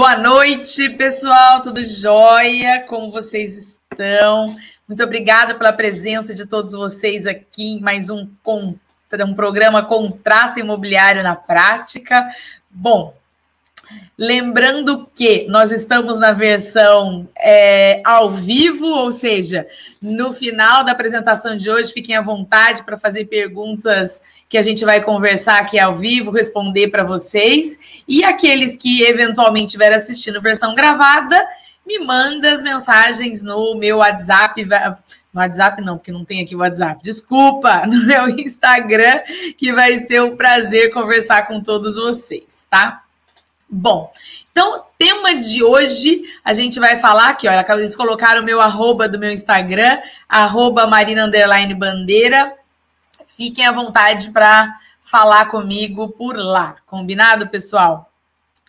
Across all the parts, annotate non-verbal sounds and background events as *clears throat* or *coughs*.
Boa noite, pessoal, tudo jóia? Como vocês estão? Muito obrigada pela presença de todos vocês aqui em mais um, um programa Contrato Imobiliário na Prática. Bom, Lembrando que nós estamos na versão é, ao vivo, ou seja, no final da apresentação de hoje, fiquem à vontade para fazer perguntas que a gente vai conversar aqui ao vivo, responder para vocês. E aqueles que eventualmente estiverem assistindo versão gravada, me manda as mensagens no meu WhatsApp. No WhatsApp não, porque não tem aqui o WhatsApp. Desculpa, *laughs* no meu Instagram, que vai ser um prazer conversar com todos vocês, tá? Bom, então, tema de hoje, a gente vai falar aqui, olha, eles colocaram o meu arroba do meu Instagram, arroba Marina Underline Bandeira. Fiquem à vontade para falar comigo por lá, combinado, pessoal?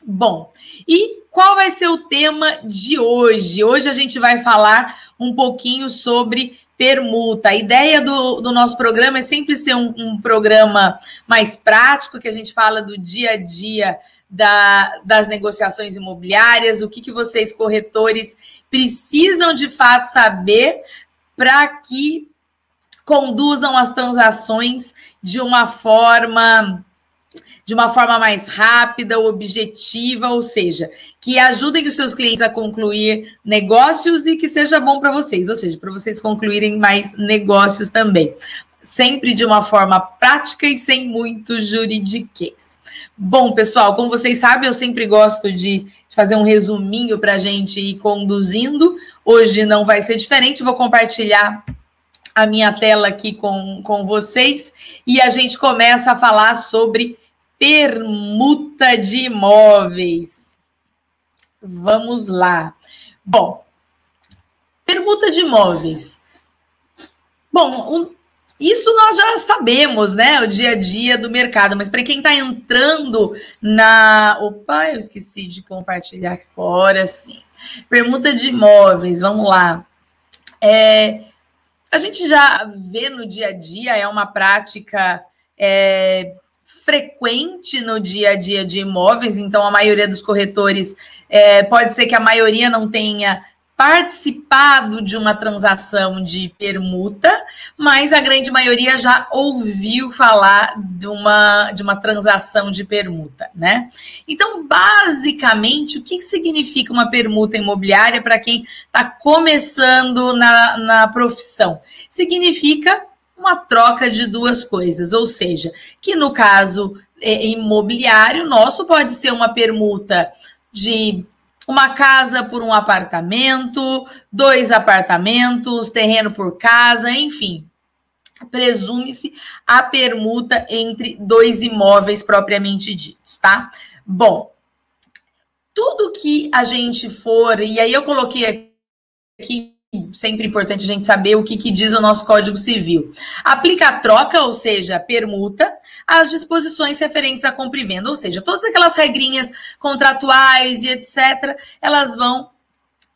Bom, e qual vai ser o tema de hoje? Hoje a gente vai falar um pouquinho sobre permuta. A ideia do, do nosso programa é sempre ser um, um programa mais prático, que a gente fala do dia a dia da, das negociações imobiliárias, o que, que vocês, corretores, precisam de fato saber para que conduzam as transações de uma forma de uma forma mais rápida, objetiva, ou seja, que ajudem os seus clientes a concluir negócios e que seja bom para vocês, ou seja, para vocês concluírem mais negócios também sempre de uma forma prática e sem muito juridiquês. Bom, pessoal, como vocês sabem, eu sempre gosto de fazer um resuminho para a gente ir conduzindo. Hoje não vai ser diferente, vou compartilhar a minha tela aqui com, com vocês e a gente começa a falar sobre permuta de imóveis. Vamos lá. Bom, permuta de imóveis. Bom, um, isso nós já sabemos, né? O dia a dia do mercado, mas para quem está entrando na. Opa, eu esqueci de compartilhar agora sim. Permuta de imóveis, vamos lá. É, a gente já vê no dia a dia, é uma prática é, frequente no dia a dia de imóveis, então a maioria dos corretores é, pode ser que a maioria não tenha participado de uma transação de permuta, mas a grande maioria já ouviu falar de uma, de uma transação de permuta, né? Então, basicamente, o que significa uma permuta imobiliária para quem está começando na, na profissão? Significa uma troca de duas coisas, ou seja, que no caso é, imobiliário nosso pode ser uma permuta de uma casa por um apartamento, dois apartamentos, terreno por casa, enfim. Presume-se a permuta entre dois imóveis propriamente ditos, tá? Bom, tudo que a gente for, e aí eu coloquei aqui sempre importante a gente saber o que, que, diz o nosso Código Civil. Aplica a troca, ou seja, permuta, às disposições referentes à compra e venda, ou seja, todas aquelas regrinhas contratuais e etc., elas vão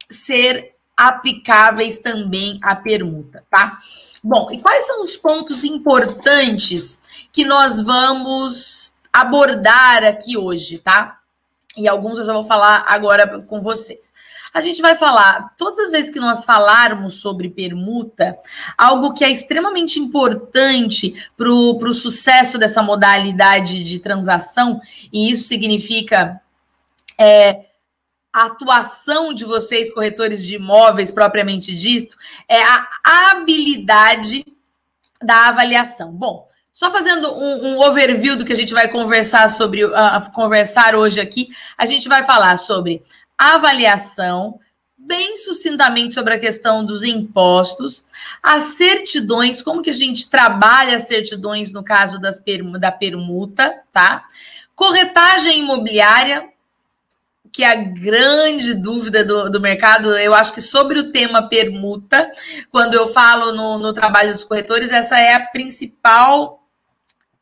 ser aplicáveis também à permuta, tá? Bom, e quais são os pontos importantes que nós vamos abordar aqui hoje, tá? E alguns eu já vou falar agora com vocês. A gente vai falar, todas as vezes que nós falarmos sobre permuta, algo que é extremamente importante para o sucesso dessa modalidade de transação, e isso significa é, a atuação de vocês, corretores de imóveis, propriamente dito, é a habilidade da avaliação. Bom, só fazendo um, um, overview do que a gente vai conversar sobre uh, conversar hoje aqui, a gente vai falar sobre avaliação, bem sucintamente sobre a questão dos impostos, as certidões, como que a gente trabalha as certidões no caso das da permuta, tá? Corretagem imobiliária, que é a grande dúvida do, do mercado, eu acho que sobre o tema permuta, quando eu falo no, no trabalho dos corretores, essa é a principal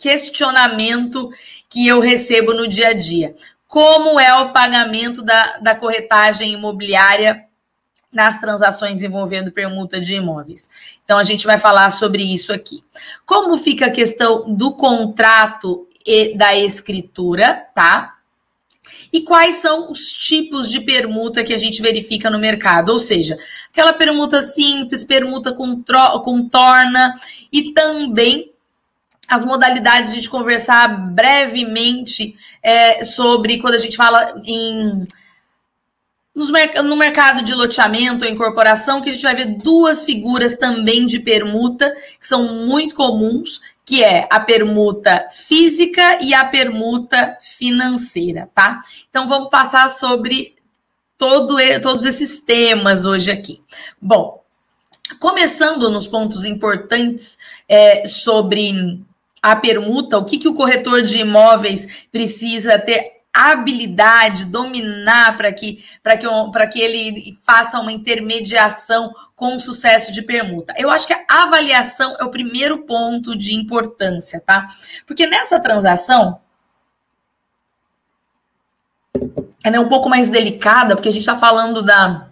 questionamento que eu recebo no dia a dia como é o pagamento da, da corretagem imobiliária nas transações envolvendo permuta de imóveis. Então, a gente vai falar sobre isso aqui. Como fica a questão do contrato e da escritura, tá? E quais são os tipos de permuta que a gente verifica no mercado? Ou seja, aquela permuta simples, permuta com, com torna e também as modalidades de conversar brevemente é, sobre quando a gente fala em no mercado de loteamento ou incorporação, que a gente vai ver duas figuras também de permuta, que são muito comuns, que é a permuta física e a permuta financeira, tá? Então vamos passar sobre todo, todos esses temas hoje aqui. Bom, começando nos pontos importantes é, sobre a permuta, o que, que o corretor de imóveis precisa ter habilidade, dominar para que, que, que ele faça uma intermediação com sucesso de permuta. Eu acho que a avaliação é o primeiro ponto de importância, tá? Porque nessa transação, ela é um pouco mais delicada, porque a gente está falando da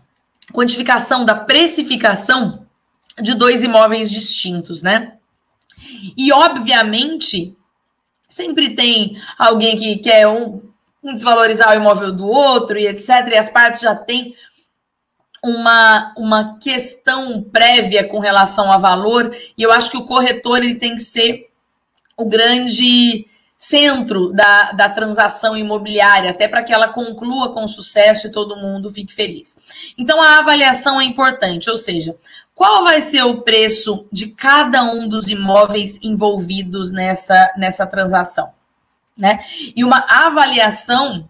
quantificação, da precificação de dois imóveis distintos, né? E, obviamente, sempre tem alguém que quer um, um desvalorizar o imóvel do outro e etc. E as partes já têm uma, uma questão prévia com relação a valor, e eu acho que o corretor ele tem que ser o grande centro da, da transação imobiliária, até para que ela conclua com sucesso e todo mundo fique feliz. Então, a avaliação é importante, ou seja, qual vai ser o preço de cada um dos imóveis envolvidos nessa, nessa transação? né? E uma avaliação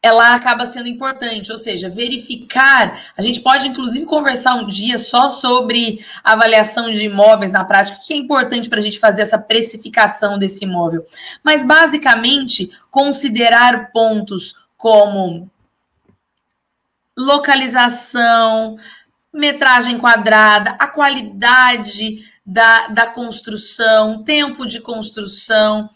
ela acaba sendo importante, ou seja, verificar. A gente pode, inclusive, conversar um dia só sobre avaliação de imóveis na prática, que é importante para a gente fazer essa precificação desse imóvel. Mas, basicamente, considerar pontos como localização, metragem quadrada, a qualidade da, da construção, tempo de construção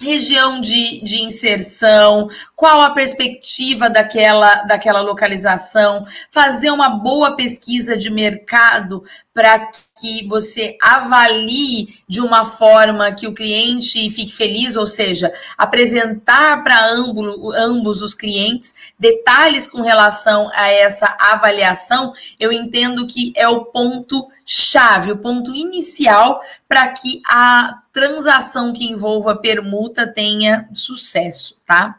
região de, de inserção, qual a perspectiva daquela, daquela localização, fazer uma boa pesquisa de mercado para que você avalie de uma forma que o cliente fique feliz, ou seja, apresentar para ambos, ambos os clientes detalhes com relação a essa avaliação, eu entendo que é o ponto chave, o ponto inicial para que a transação que envolva permuta tenha sucesso, tá?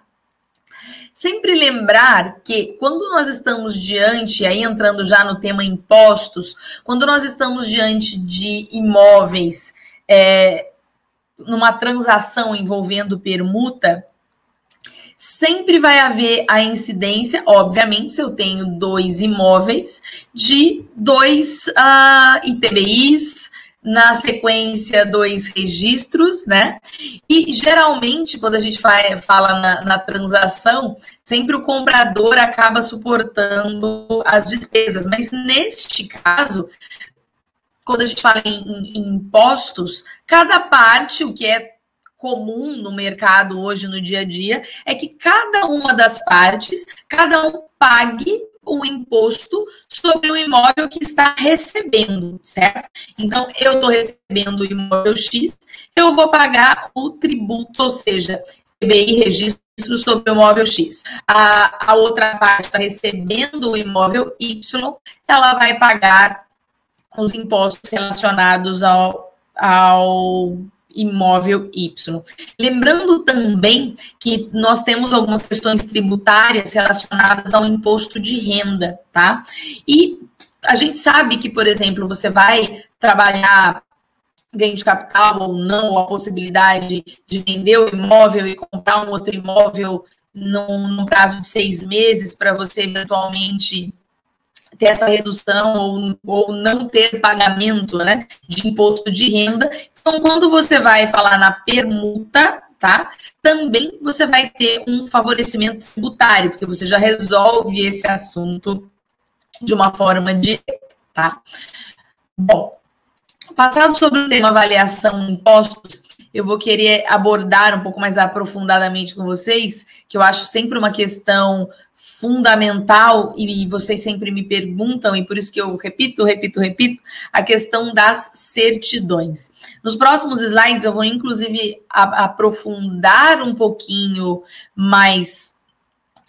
Sempre lembrar que quando nós estamos diante, aí entrando já no tema impostos, quando nós estamos diante de imóveis, é, numa transação envolvendo permuta, sempre vai haver a incidência, obviamente, se eu tenho dois imóveis, de dois uh, ah, ITBIs, na sequência dois registros, né? E geralmente, quando a gente fala na, na, transação, sempre o comprador acaba suportando as despesas, mas neste caso, quando a gente fala em, em, em impostos, cada parte, o que é comum no mercado hoje, no dia a dia, é que cada uma das partes, cada um pague o imposto sobre o imóvel que está recebendo, certo? Então, eu estou recebendo o imóvel X, eu vou pagar o tributo, ou seja, PBI registro sobre o imóvel X. A, a outra parte está recebendo o imóvel Y, ela vai pagar os impostos relacionados ao, ao imóvel Y. Lembrando também que nós temos algumas questões tributárias relacionadas ao imposto de renda, tá? E a gente sabe que, por exemplo, você vai trabalhar ganho de capital ou não, ou a possibilidade de vender o imóvel e comprar um outro imóvel num, num prazo de seis meses para você eventualmente ter essa redução ou, ou não ter pagamento né, de imposto de renda. Então, quando você vai falar na permuta, tá? Também você vai ter um favorecimento tributário, porque você já resolve esse assunto de uma forma direta, tá? Bom, passado sobre o tema avaliação impostos, eu vou querer abordar um pouco mais aprofundadamente com vocês, que eu acho sempre uma questão fundamental e vocês sempre me perguntam, e por isso que eu repito, repito, repito, a questão das certidões. Nos próximos slides eu vou, inclusive, aprofundar um pouquinho mais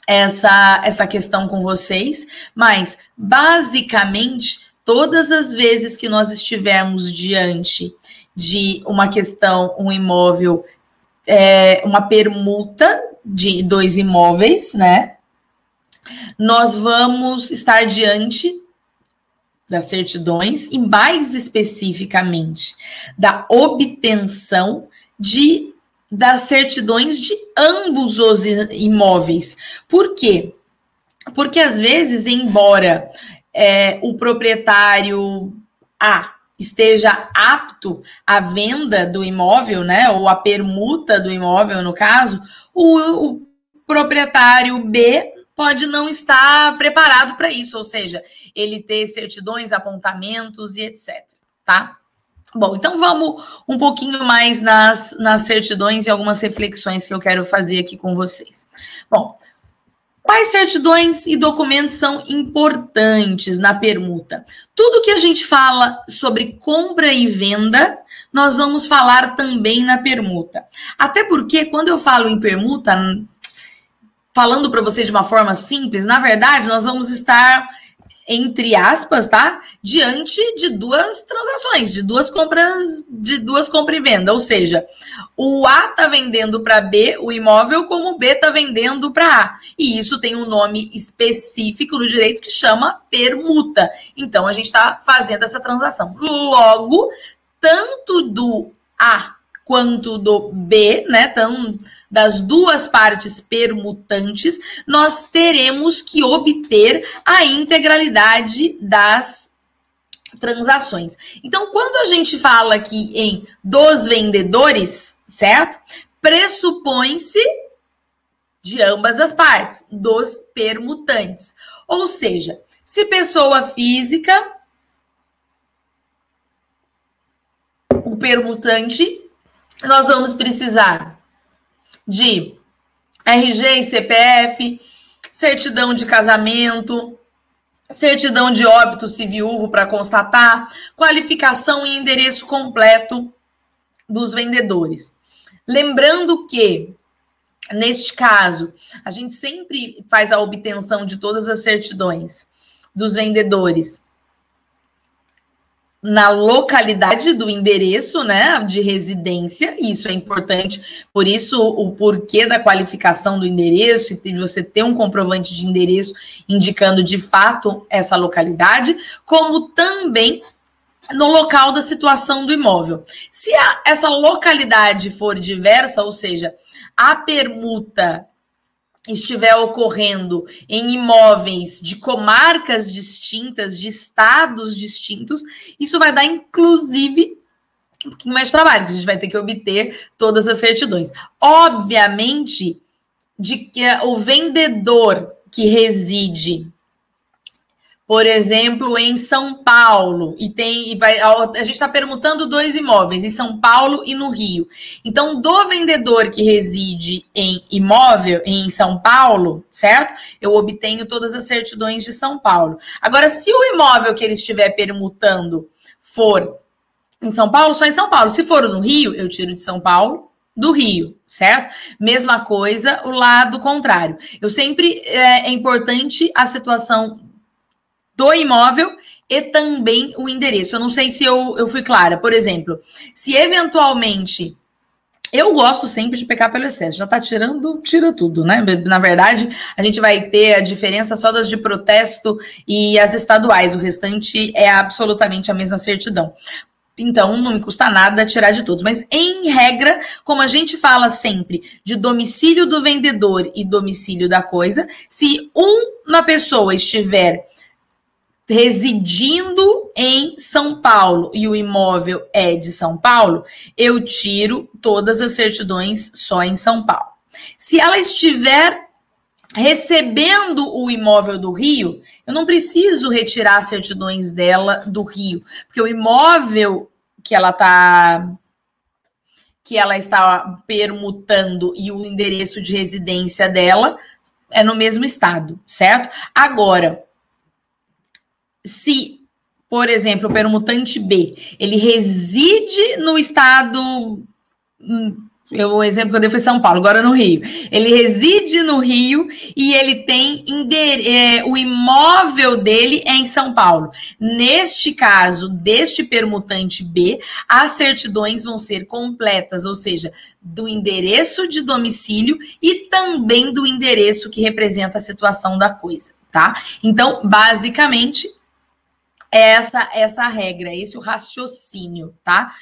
essa, essa questão com vocês, mas basicamente, todas as vezes que nós estivermos diante de uma questão, um imóvel, é, uma permuta de dois imóveis, né? nós vamos estar diante das certidões e, mais especificamente, da obtenção de das certidões de ambos os imóveis. Por quê? Porque às vezes, embora é, o proprietário A esteja apto à venda do imóvel, né, ou a permuta do imóvel, no caso, o, o proprietário B pode não estar preparado para isso, ou seja, ele ter certidões, apontamentos e etc. Tá? Bom, então vamos um pouquinho mais nas, nas certidões e algumas reflexões que eu quero fazer aqui com vocês. Bom, quais certidões e documentos são importantes na permuta? Tudo que a gente fala sobre compra e venda, nós vamos falar também na permuta. Até porque quando eu falo em permuta, falando para você de uma forma simples, na verdade, nós vamos estar entre aspas, tá? Diante de duas transações, de duas compras, de duas compra e venda, ou seja, o A tá vendendo para B o imóvel como o B tá vendendo para A. E isso tem um nome específico no direito que chama permuta. Então a gente está fazendo essa transação. Logo, tanto do A quanto do B, né? Então, das duas partes permutantes, nós teremos que obter a integralidade das transações. Então, quando a gente fala aqui em dos vendedores, certo? Pressupõe-se de ambas as partes, dos permutantes. Ou seja, se pessoa física, o permutante nós vamos precisar de RG e CPF, certidão de casamento, certidão de óbito se viúvo para constatar, qualificação e endereço completo dos vendedores. Lembrando que, neste caso, a gente sempre faz a obtenção de todas as certidões dos vendedores na localidade do endereço, né, de residência, isso é importante, por isso o porquê da qualificação do endereço e de você ter um comprovante de endereço indicando de fato essa localidade, como também no local da situação do imóvel. Se a, essa localidade for diversa, ou seja, a permuta estiver ocorrendo em imóveis de comarcas distintas, de estados distintos, isso vai dar, inclusive, um pouquinho mais de trabalho, a gente vai ter que obter todas as certidões. Obviamente, de que o vendedor que reside por exemplo, em São Paulo, e tem e vai a gente está perguntando dois imóveis em São Paulo e no Rio. Então, do vendedor que reside em imóvel em São Paulo, certo? Eu obtenho todas as certidões de São Paulo. Agora, se o imóvel que ele estiver permutando for em São Paulo, só em São Paulo. Se for no Rio, eu tiro de São Paulo, do Rio, certo? Mesma coisa, o lado contrário. Eu sempre é, é importante a situação do imóvel e também o endereço. Eu não sei se eu, eu fui clara. Por exemplo, se eventualmente. Eu gosto sempre de pecar pelo excesso. Já tá tirando, tira tudo, né? Na verdade, a gente vai ter a diferença só das de protesto e as estaduais. O restante é absolutamente a mesma certidão. Então, não me custa nada tirar de todos. Mas, em regra, como a gente fala sempre de domicílio do vendedor e domicílio da coisa, se uma pessoa estiver residindo em São Paulo e o imóvel é de São Paulo, eu tiro todas as certidões só em São Paulo. Se ela estiver recebendo o imóvel do Rio, eu não preciso retirar as certidões dela do Rio, porque o imóvel que ela está que ela está permutando e o endereço de residência dela é no mesmo estado, certo? Agora, se, por exemplo, o permutante B, ele reside no estado hum, eu, o exemplo que eu dei foi São Paulo, agora no Rio. Ele reside no Rio e ele tem é, o imóvel dele é em São Paulo. Neste caso, deste permutante B, as certidões vão ser completas, ou seja, do endereço de domicílio e também do endereço que representa a situação da coisa, tá? Então, basicamente, essa essa regra, esse o raciocínio, tá?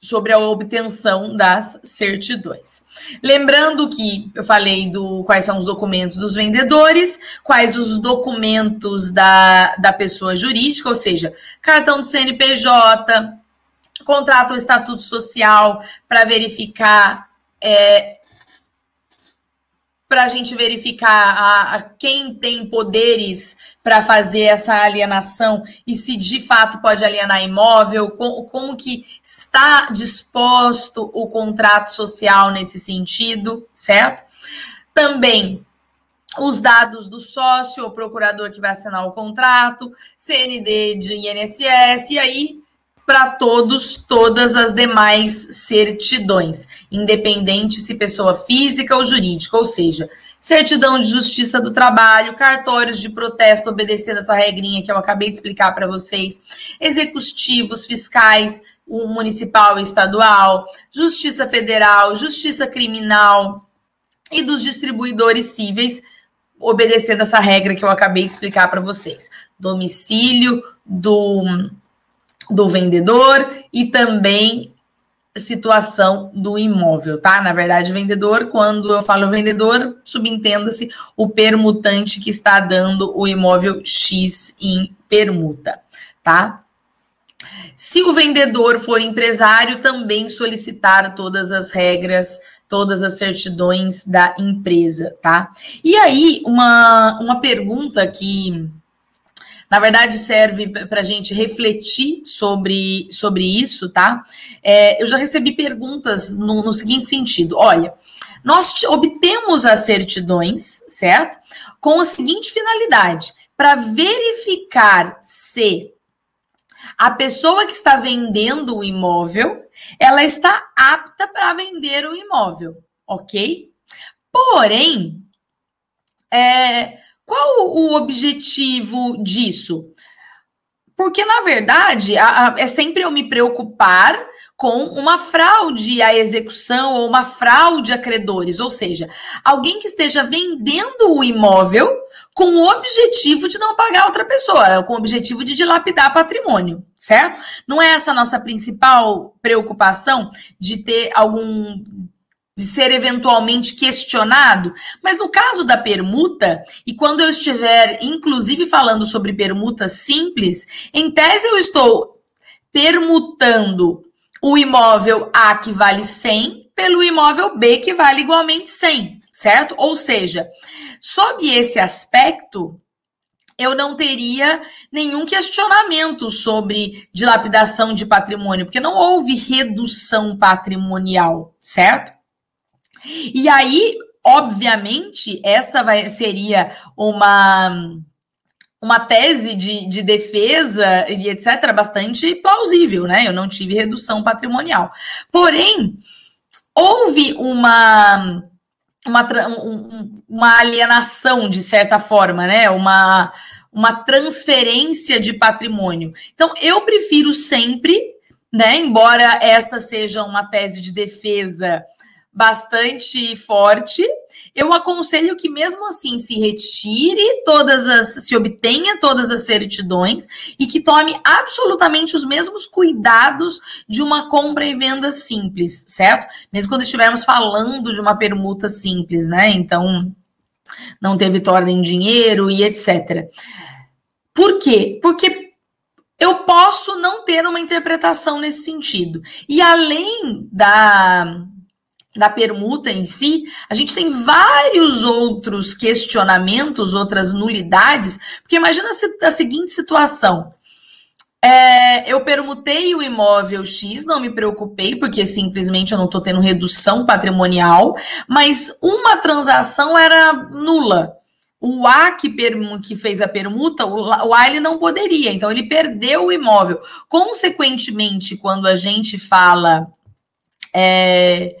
sobre a obtenção das certidões. Lembrando que eu falei do quais são os documentos dos vendedores, quais os documentos da, da pessoa jurídica, ou seja, cartão do CNPJ, contrato ou estatuto social para verificar é, para a gente verificar a, a, quem tem poderes para fazer essa alienação e se de fato pode alienar imóvel, com, como que está disposto o contrato social nesse sentido, certo? Também os dados do sócio ou procurador que vai assinar o contrato, CND de INSS, e aí para todos, todas as demais certidões, independente se pessoa física ou jurídica, ou seja, certidão de justiça do trabalho, cartórios de protesto obedecendo essa regrinha que eu acabei de explicar para vocês, executivos, fiscais, o municipal e estadual, justiça federal, justiça criminal e dos distribuidores cíveis, obedecendo essa regra que eu acabei de explicar para vocês. Domicílio do do vendedor e também situação do imóvel, tá? Na verdade, vendedor, quando eu falo vendedor, subentenda-se o permutante que está dando o imóvel X em permuta, tá? Se o vendedor for empresário, também solicitar todas as regras, todas as certidões da empresa, tá? E aí, uma, uma pergunta que na verdade, serve para a gente refletir sobre, sobre isso, tá? É, eu já recebi perguntas no, no seguinte sentido: olha, nós obtemos as certidões, certo? Com a seguinte finalidade: para verificar se a pessoa que está vendendo o imóvel ela está apta para vender o imóvel, ok? Porém, é, qual o objetivo disso? Porque, na verdade, a, a, é sempre eu me preocupar com uma fraude à execução ou uma fraude a credores, ou seja, alguém que esteja vendendo o imóvel com o objetivo de não pagar outra pessoa, com o objetivo de dilapidar patrimônio, certo? Não é essa a nossa principal preocupação de ter algum de ser eventualmente questionado. Mas no caso da permuta, e quando eu estiver inclusive falando sobre permuta simples, em tese eu estou permutando o imóvel A que vale 100 pelo imóvel B que vale igualmente 100, certo? Ou seja, sob esse aspecto, eu não teria nenhum questionamento sobre dilapidação de patrimônio, porque não houve redução patrimonial, certo? E aí, obviamente, essa vai, seria uma uma tese de, de defesa e etc. bastante plausível, né? Eu não tive redução patrimonial. Porém, houve uma, uma, uma alienação, de certa forma, né? Uma, uma transferência de patrimônio. Então, eu prefiro sempre, né? Embora esta seja uma tese de defesa bastante forte. Eu aconselho que, mesmo assim, se retire todas as. se obtenha todas as certidões e que tome absolutamente os mesmos cuidados de uma compra e venda simples, certo? Mesmo quando estivermos falando de uma permuta simples, né? Então, não teve torna em dinheiro e etc. Por quê? Porque eu posso não ter uma interpretação nesse sentido. E além da da permuta em si, a gente tem vários outros questionamentos, outras nulidades, porque imagina a seguinte situação. É, eu permutei o imóvel X, não me preocupei, porque simplesmente eu não estou tendo redução patrimonial, mas uma transação era nula. O A que, que fez a permuta, o A ele não poderia, então ele perdeu o imóvel. Consequentemente, quando a gente fala é,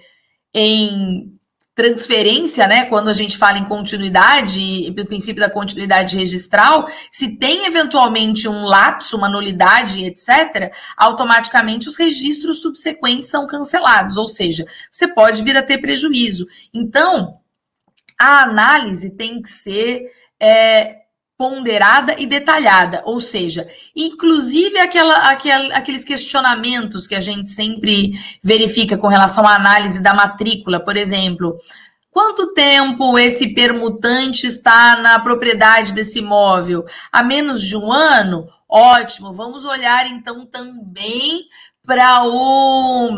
em transferência, né? Quando a gente fala em continuidade, o princípio da continuidade registral, se tem eventualmente um lapso, uma nulidade, etc., automaticamente os registros subsequentes são cancelados, ou seja, você pode vir a ter prejuízo. Então, a análise tem que ser é, ponderada e detalhada, ou seja, inclusive aquela, aquela, aqueles questionamentos que a gente sempre verifica com relação à análise da matrícula, por exemplo. Quanto tempo esse permutante está na propriedade desse imóvel? A menos de um ano? Ótimo, vamos olhar então também para o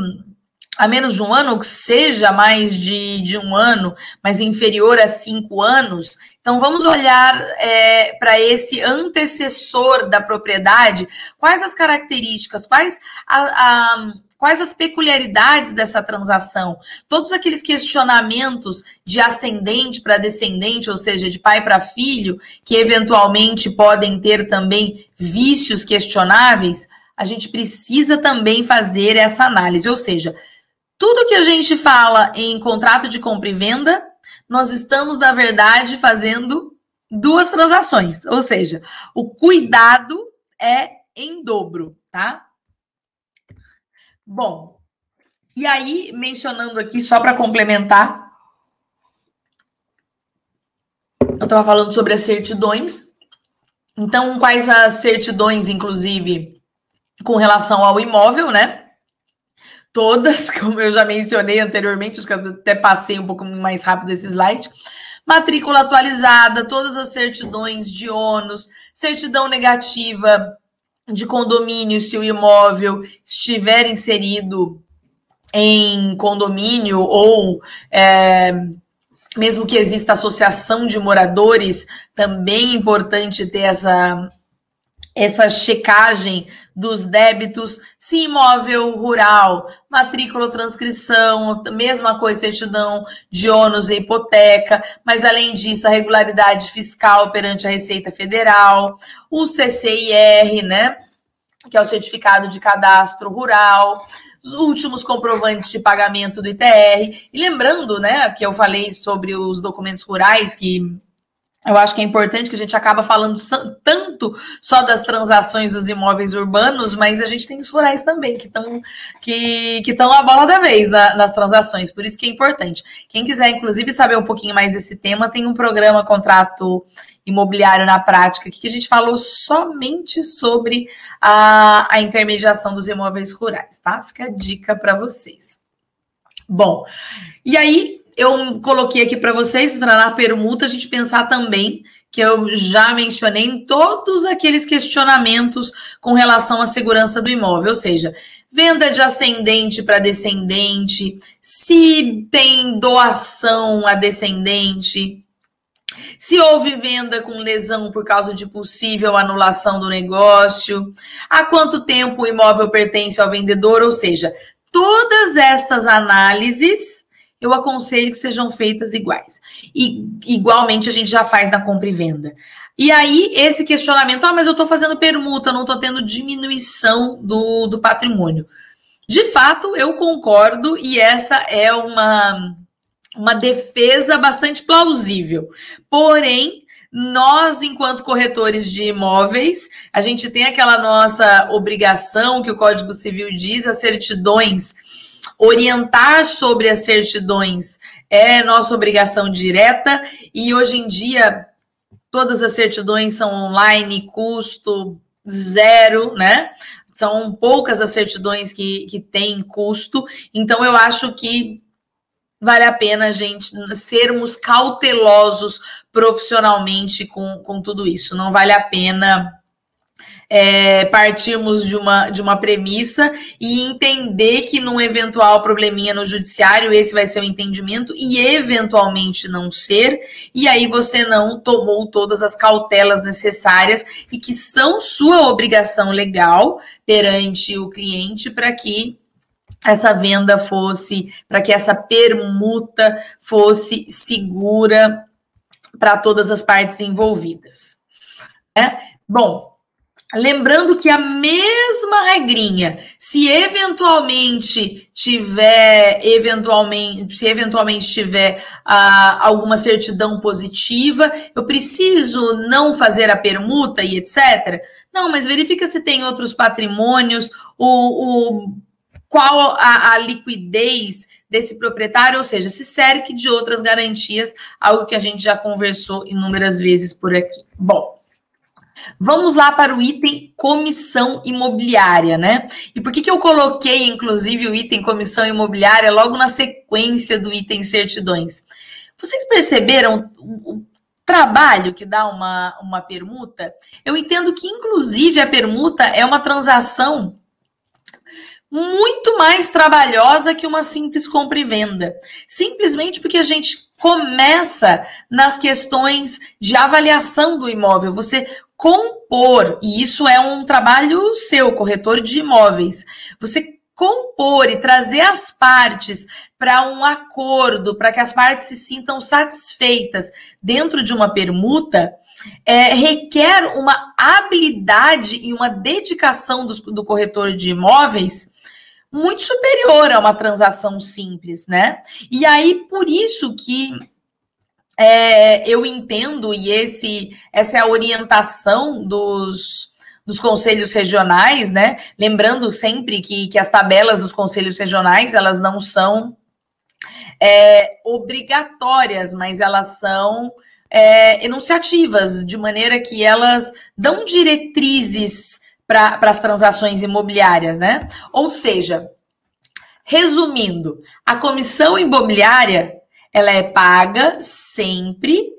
a menos de um ano, ou que seja mais de, de um ano, mas inferior a cinco anos. Então, vamos olhar é, para esse antecessor da propriedade, quais as características, quais, a, a, quais as peculiaridades dessa transação, todos aqueles questionamentos de ascendente para descendente, ou seja, de pai para filho, que eventualmente podem ter também vícios questionáveis, a gente precisa também fazer essa análise, ou seja, tudo que a gente fala em contrato de compra e venda, nós estamos, na verdade, fazendo duas transações. Ou seja, o cuidado é em dobro, tá? Bom, e aí, mencionando aqui, só para complementar, eu estava falando sobre as certidões. Então, quais as certidões, inclusive, com relação ao imóvel, né? Todas, *laughs* como eu já mencionei anteriormente, acho que até passei um pouco mais rápido esse slide. Matrícula atualizada, todas as certidões de ônus, certidão negativa de condomínio, se o imóvel estiver inserido em condomínio ou é, mesmo que exista associação de moradores, também é importante ter essa essa checagem dos débitos, se imóvel rural, matrícula ou transcrição, mesma coisa, certidão de ônus e hipoteca, mas além disso, a regularidade fiscal perante a Receita Federal, o CCIR, né, que é o Certificado de Cadastro Rural, os últimos comprovantes de pagamento do ITR. E lembrando, né, que eu falei sobre os documentos rurais que eu acho que é importante que a gente acaba falando tanto só das transações dos imóveis urbanos, mas a gente tem os rurais também, que estão que, que a bola da vez na, nas transações, por isso que é importante. Quem quiser, inclusive, saber um pouquinho mais desse tema, tem um programa Contrato Imobiliário na Prática, que a gente falou somente sobre a, a intermediação dos imóveis rurais, tá? Fica a dica para vocês. Bom, e aí eu coloquei aqui para vocês, para na permuta, a gente pensar também, que eu já mencionei, em todos aqueles questionamentos com relação à segurança do imóvel, ou seja, venda de ascendente para descendente, se tem doação a descendente, se houve venda com lesão por causa de possível anulação do negócio, há quanto tempo o imóvel pertence ao vendedor, ou seja, todas essas análises eu aconselho que sejam feitas iguais. E igualmente a gente já faz na compra e venda. E aí, esse questionamento, ah, mas eu estou fazendo permuta, não estou tendo diminuição do, do patrimônio. De fato, eu concordo, e essa é uma, uma defesa bastante plausível. Porém, nós, enquanto corretores de imóveis, a gente tem aquela nossa obrigação que o Código Civil diz, as certidões orientar sobre as certidões é nossa obrigação direta e hoje em dia todas as certidões são online, custo zero, né? São poucas as certidões que, que têm custo, então eu acho que vale a pena a gente sermos cautelosos profissionalmente com, com tudo isso. Não vale a pena é, partirmos de uma, de uma premissa e entender que num eventual probleminha no judiciário, esse vai ser o entendimento e eventualmente não ser, e aí você não tomou todas as cautelas necessárias e que são sua obrigação legal perante o cliente para que essa venda fosse, para que essa permuta fosse segura para todas as partes envolvidas. É? Bom, lembrando que a mesma regrinha, se eventualmente tiver, eventualmente, se eventualmente tiver ah, alguma certidão positiva, eu preciso não fazer a permuta e etc. Não, mas verifica se tem outros patrimônios, o, o qual a, a, liquidez desse proprietário, ou seja, se cerque de outras garantias, algo que a gente já conversou inúmeras vezes por aqui. Bom, vamos lá para o item comissão imobiliária, né? E por que, que eu coloquei, inclusive, o item comissão imobiliária logo na sequência do item certidões? Vocês perceberam o trabalho que dá uma, uma permuta? Eu entendo que, inclusive, a permuta é uma transação muito mais trabalhosa que uma simples compra e venda. Simplesmente porque a gente começa nas questões de avaliação do imóvel. Você compor, e isso é um trabalho seu, corretor de imóveis. Você compor e trazer as partes para um acordo, para que as partes se sintam satisfeitas dentro de uma permuta, é, requer uma habilidade e uma dedicação do, do corretor de imóveis muito superior a uma transação simples, né? E aí, por isso que é, eu entendo, e esse, essa é a orientação dos, dos conselhos regionais, né? Lembrando sempre que, que as tabelas dos conselhos regionais, elas não são é, obrigatórias, mas elas são é, enunciativas, de maneira que elas dão diretrizes para as transações imobiliárias, né? Ou seja, resumindo, a comissão imobiliária ela é paga sempre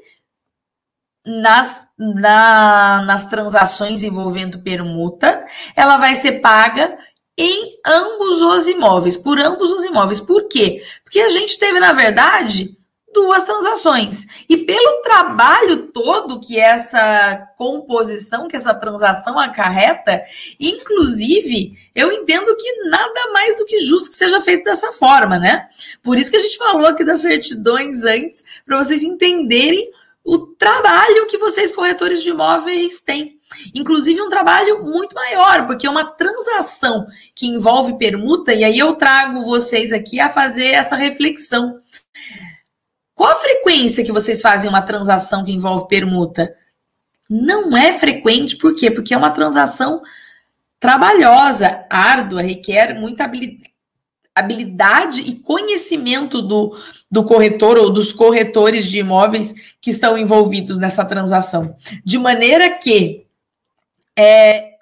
nas, na, nas transações envolvendo permuta, ela vai ser paga em ambos os imóveis, por ambos os imóveis. Por quê? Porque a gente teve, na verdade, duas transações. E pelo trabalho todo que essa composição, que essa transação acarreta, inclusive, eu entendo que nada mais do que justo que seja feito dessa forma, né? Por isso que a gente falou aqui das certidões antes, para vocês entenderem o trabalho que vocês, corretores de imóveis, têm. Inclusive, um trabalho muito maior, porque é uma transação que envolve permuta, e aí eu trago vocês aqui a fazer essa reflexão. Qual a frequência que vocês fazem uma transação que envolve permuta? Não é frequente, por quê? Porque é uma transação trabalhosa, árdua, requer muita habilidade e conhecimento do, do corretor ou dos corretores de imóveis que estão envolvidos nessa transação. De maneira que é,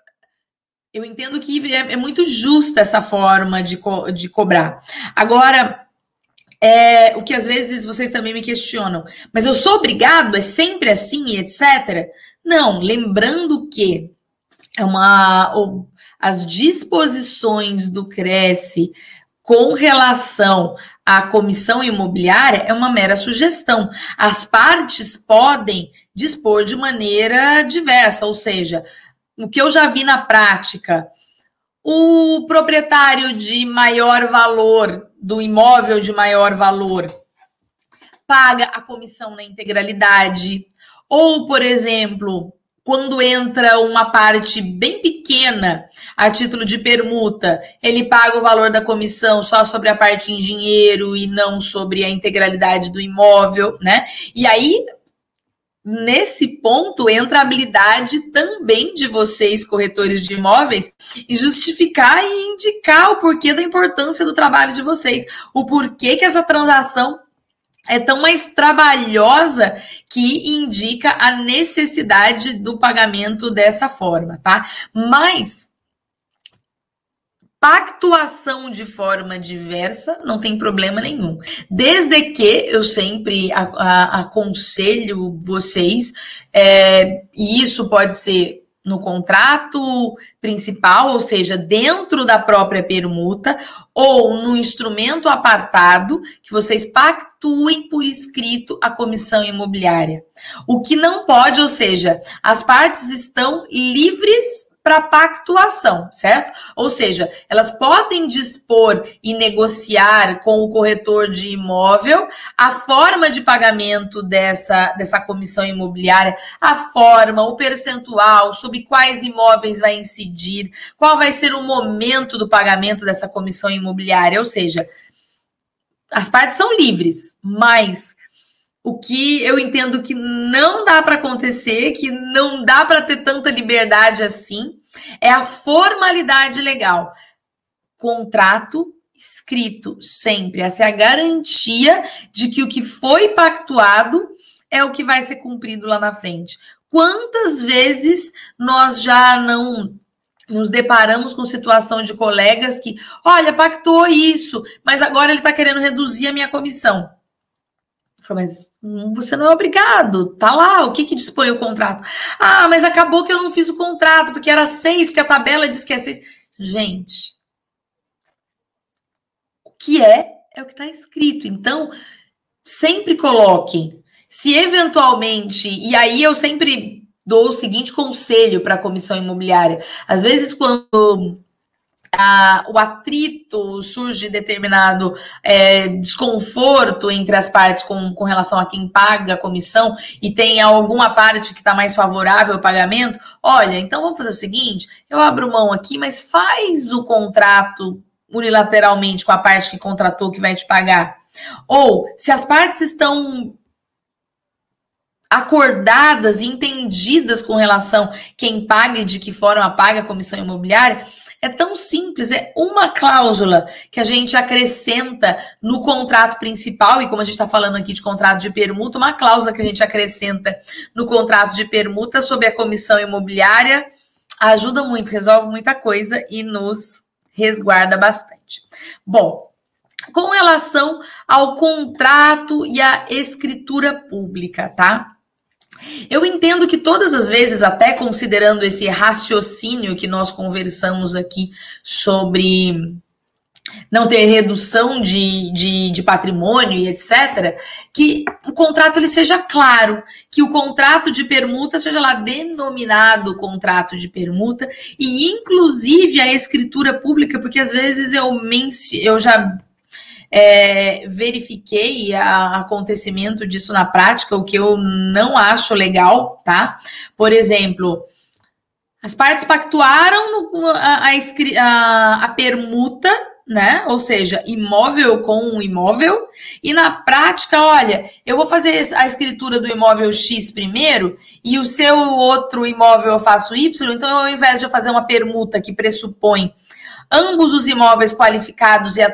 eu entendo que é, é muito justa essa forma de, co de cobrar. Agora, é, o que às vezes vocês também me questionam, mas eu sou obrigado? É sempre assim, etc. Não, lembrando que é uma as disposições do Cresce com relação à comissão imobiliária é uma mera sugestão. As partes podem dispor de maneira diversa, ou seja, o que eu já vi na prática, o proprietário de maior valor, do imóvel de maior valor, paga a comissão na integralidade. Ou, por exemplo, quando entra uma parte bem pequena a título de permuta, ele paga o valor da comissão só sobre a parte em dinheiro e não sobre a integralidade do imóvel, né? E aí nesse ponto entra a habilidade também de vocês, corretores de imóveis, e justificar e indicar o porquê da importância do trabalho de vocês, o porquê que essa transação é tão mais trabalhosa que indica a necessidade do pagamento dessa forma, tá? Mas pactuação de forma diversa, não tem problema nenhum. Desde que eu sempre a, a, aconselho vocês, é, e isso pode ser no contrato principal, ou seja, dentro da própria permuta, ou no instrumento apartado, que vocês pactuem por escrito a comissão imobiliária. O que não pode, ou seja, as partes estão livres para pactuação, certo? Ou seja, elas podem dispor e negociar com o corretor de imóvel a forma de pagamento dessa, dessa comissão imobiliária, a forma, o percentual, sobre quais imóveis vai incidir, qual vai ser o momento do pagamento dessa comissão imobiliária. Ou seja, as partes são livres, mas o que eu entendo que não dá para acontecer, que não dá para ter tanta liberdade assim, é a formalidade legal. Contrato escrito sempre. Essa é a garantia de que o que foi pactuado é o que vai ser cumprido lá na frente. Quantas vezes nós já não nos deparamos com situação de colegas que, olha, pactou isso, mas agora ele está querendo reduzir a minha comissão. Falei, mas você não é obrigado, tá lá, o que que dispõe o contrato? Ah, mas acabou que eu não fiz o contrato, porque era seis, porque a tabela diz que é seis. Gente, o que é, é o que está escrito. Então, sempre coloquem. Se eventualmente, e aí eu sempre dou o seguinte conselho para a comissão imobiliária. Às vezes, quando o atrito, surge determinado é, desconforto entre as partes com, com relação a quem paga a comissão e tem alguma parte que está mais favorável ao pagamento, olha, então vamos fazer o seguinte: eu abro mão aqui, mas faz o contrato unilateralmente com a parte que contratou que vai te pagar. Ou, se as partes estão acordadas e entendidas com relação quem paga e de que forma paga a comissão imobiliária, é tão simples, é uma cláusula que a gente acrescenta no contrato principal, e como a gente está falando aqui de contrato de permuta, uma cláusula que a gente acrescenta no contrato de permuta sobre a comissão imobiliária ajuda muito, resolve muita coisa e nos resguarda bastante. Bom, com relação ao contrato e à escritura pública, tá? Eu entendo que todas as vezes, até considerando esse raciocínio que nós conversamos aqui sobre não ter redução de, de, de, patrimônio e etc., que o contrato ele seja claro, que o contrato de permuta seja lá denominado contrato de permuta, e inclusive a escritura pública, porque às vezes eu, eu já é, verifiquei a acontecimento disso na prática, o que eu não acho legal, tá? Por exemplo, as partes pactuaram no, a, a, a, permuta, né? Ou seja, imóvel com imóvel, e na prática, olha, eu vou fazer a escritura do imóvel X primeiro, e o seu outro imóvel eu faço Y, então ao invés de eu fazer uma permuta que pressupõe ambos os imóveis qualificados e a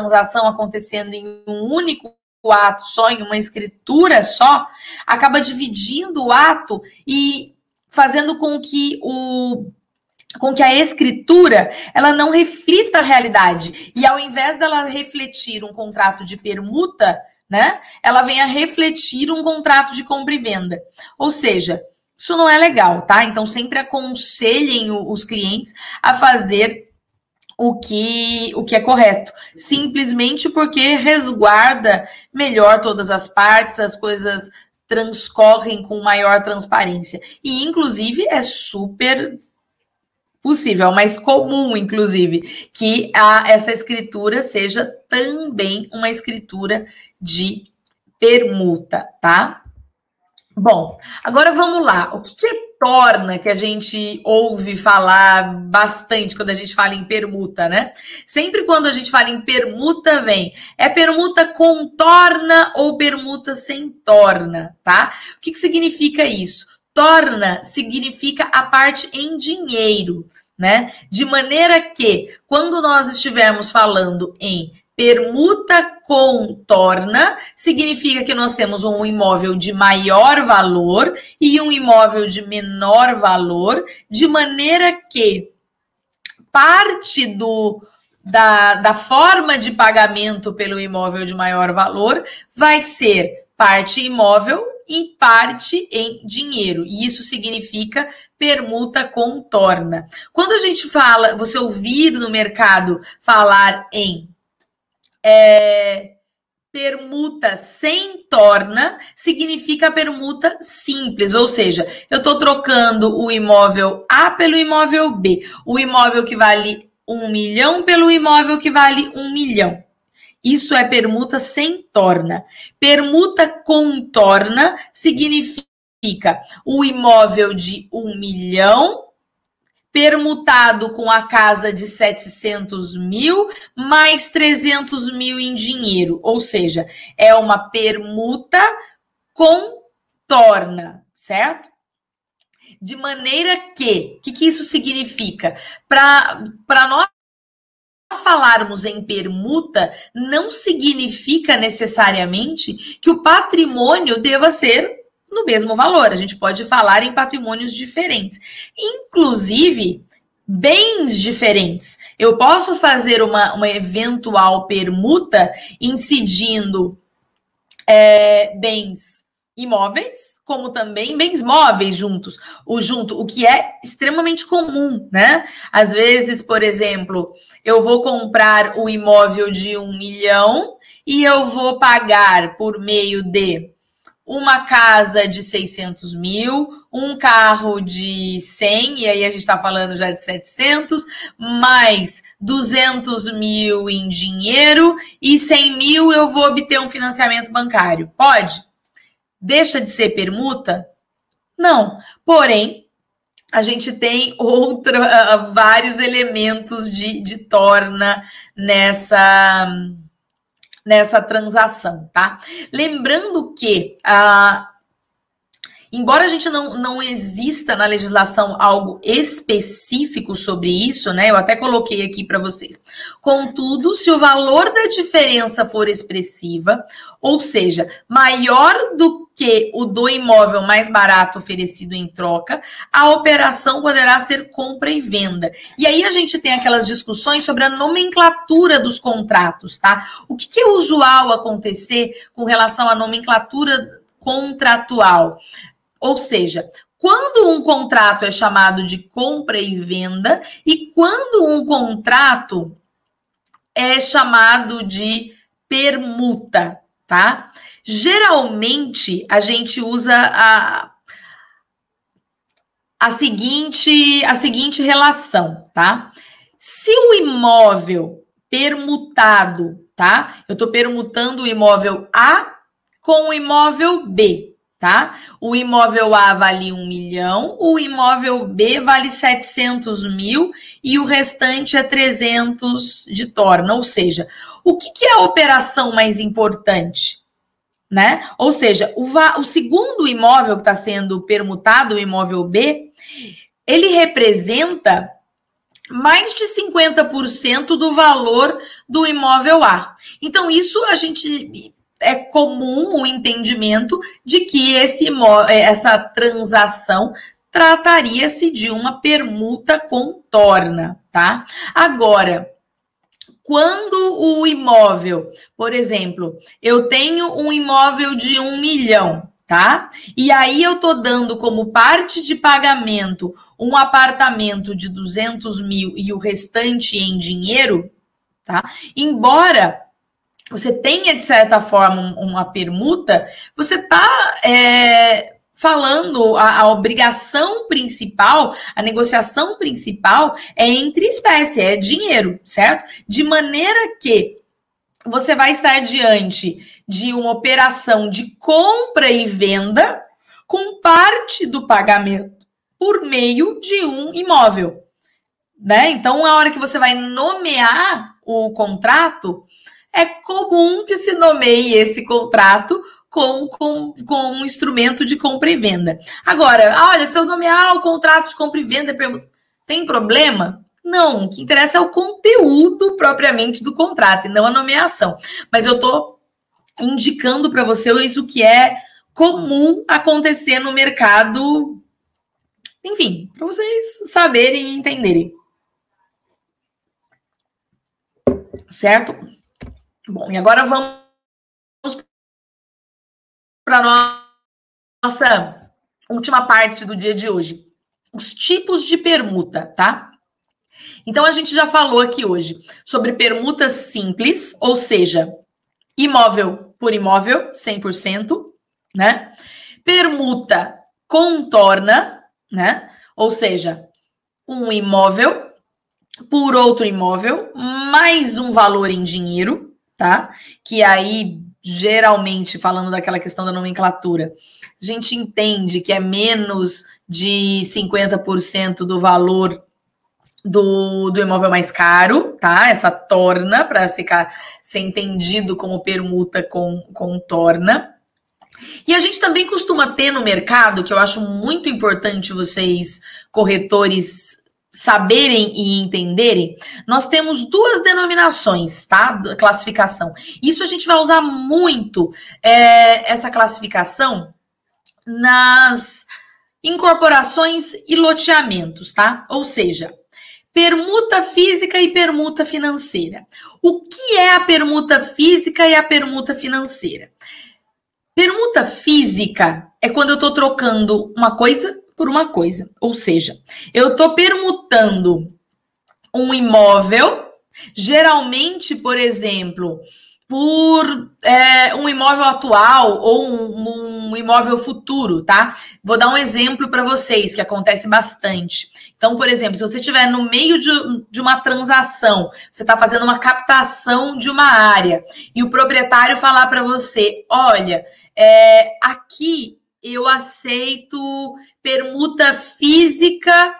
transação acontecendo em um único ato só, em uma escritura só, acaba dividindo o ato e fazendo com que o com que a escritura ela não reflita a realidade e ao invés dela refletir um contrato de permuta, né, ela vem a refletir um contrato de compra e venda. Ou seja, isso não é legal, tá? Então sempre aconselhem os clientes a fazer o que, o que é correto, simplesmente porque resguarda melhor todas as partes, as coisas transcorrem com maior transparência. E, inclusive, é super possível, é mais comum, inclusive, que a, essa escritura seja também uma escritura de permuta, tá? Bom, agora vamos lá. O que, que é torna que a gente ouve falar bastante quando a gente fala em permuta, né? Sempre quando a gente fala em permuta, vem é permuta com torna ou permuta sem torna, tá? O que, que significa isso? Torna significa a parte em dinheiro, né? De maneira que, quando nós estivermos falando em Permuta com torna significa que nós temos um imóvel de maior valor e um imóvel de menor valor, de maneira que parte do da, da forma de pagamento pelo imóvel de maior valor vai ser parte imóvel em parte em dinheiro. E isso significa permuta com torna. Quando a gente fala, você ouvir no mercado falar em é, permuta sem torna, significa permuta simples, ou seja, eu estou trocando o imóvel A pelo imóvel B, o imóvel que vale um milhão pelo imóvel que vale um milhão. Isso é permuta sem torna. Permuta com torna significa o imóvel de um milhão permutado com a casa de 700 mil mais 300 mil em dinheiro. Ou seja, é uma permuta com torna, certo? De maneira que, o que, que isso significa? Para nós nós falarmos em permuta, não significa necessariamente que o patrimônio deva ser no mesmo valor. A gente pode falar em patrimônios diferentes. Inclusive, bens diferentes. Eu posso fazer uma, uma eventual permuta incidindo é, bens imóveis, como também bens móveis juntos, o junto, o que é extremamente comum, né? Às vezes, por exemplo, eu vou comprar o imóvel de um milhão e eu vou pagar por meio de uma casa de 600 mil, um carro de 100, e aí a gente está falando já de 700, mais 200 mil em dinheiro e 100 mil eu vou obter um financiamento bancário. Pode? Deixa de ser permuta? Não. Porém, a gente tem outra, *laughs* vários elementos de, de torna nessa nessa transação, tá? Lembrando que uh, Embora a gente não, não exista na legislação algo específico sobre isso, né? Eu até coloquei aqui para vocês. Contudo, se o valor da diferença for expressiva, ou seja, maior do que o do imóvel mais barato oferecido em troca, a operação poderá ser compra e venda. E aí a gente tem aquelas discussões sobre a nomenclatura dos contratos, tá? O que, que é usual acontecer com relação à nomenclatura contratual? Ou seja, quando um contrato é chamado de compra e venda e quando um contrato é chamado de permuta, tá? Geralmente a gente usa a, a seguinte a seguinte relação, tá? Se o imóvel permutado, tá? Eu estou permutando o imóvel A com o imóvel B tá? O imóvel A vale um milhão, o imóvel B vale 700 mil e o restante é 300 de torna. Ou seja, o que, que é a operação mais importante? Né? Ou seja, o, o segundo imóvel que está sendo permutado, o imóvel B, ele representa mais de 50% do valor do imóvel A. Então, isso a gente é comum o entendimento de que esse, é, essa transação trataria-se de uma permuta com torna, tá? Agora, quando o imóvel, por exemplo, eu tenho um imóvel de um milhão, tá? E aí eu tô dando como parte de pagamento um apartamento de 200 mil e o restante em dinheiro, tá? Embora você tenha, de certa forma, uma permuta, você está é, falando a, a, obrigação principal, a negociação principal é entre espécie, é dinheiro, certo? De maneira que você vai estar diante de uma operação de compra e venda com parte do pagamento por meio de um imóvel. Né? Então, a hora que você vai nomear o contrato, é comum que se nomeie esse contrato com, com, com um instrumento de compra e venda. Agora, olha, se eu nomear o contrato de compra e venda, tem problema? Não, o que interessa é o conteúdo propriamente do contrato e não a nomeação. Mas eu estou indicando para vocês o que é comum acontecer no mercado, enfim, para vocês saberem e entenderem. Certo? Bom, e agora vamos para nossa última parte do dia de hoje. Os tipos de permuta, tá? Então a gente já falou aqui hoje sobre permutas simples, ou seja, imóvel por imóvel, 100%, né? Permuta contorna, né? Ou seja, um imóvel por outro imóvel, mais um valor em dinheiro, tá? Que aí, geralmente, falando daquela questão da nomenclatura, a gente entende que é menos de 50% do valor do, do imóvel mais caro, tá? Essa torna, para ficar ser entendido como permuta com, com torna. E a gente também costuma ter no mercado, que eu acho muito importante vocês, corretores, saberem e entenderem, nós temos duas denominações, tá? Classificação. Isso a gente vai usar muito é, essa classificação nas incorporações e loteamentos, tá? Ou seja, permuta física e permuta financeira. O que é a permuta física e a permuta financeira? Permuta física é quando eu estou trocando uma coisa por uma coisa. Ou seja, eu estou permutando um imóvel, geralmente, por exemplo, por é, um imóvel atual ou um, um, imóvel futuro, tá? Vou dar um exemplo para vocês que acontece bastante. Então, por exemplo, se você estiver no meio de, de uma transação, você está fazendo uma captação de uma área e o proprietário falar para você: olha, é, aqui eu aceito permuta física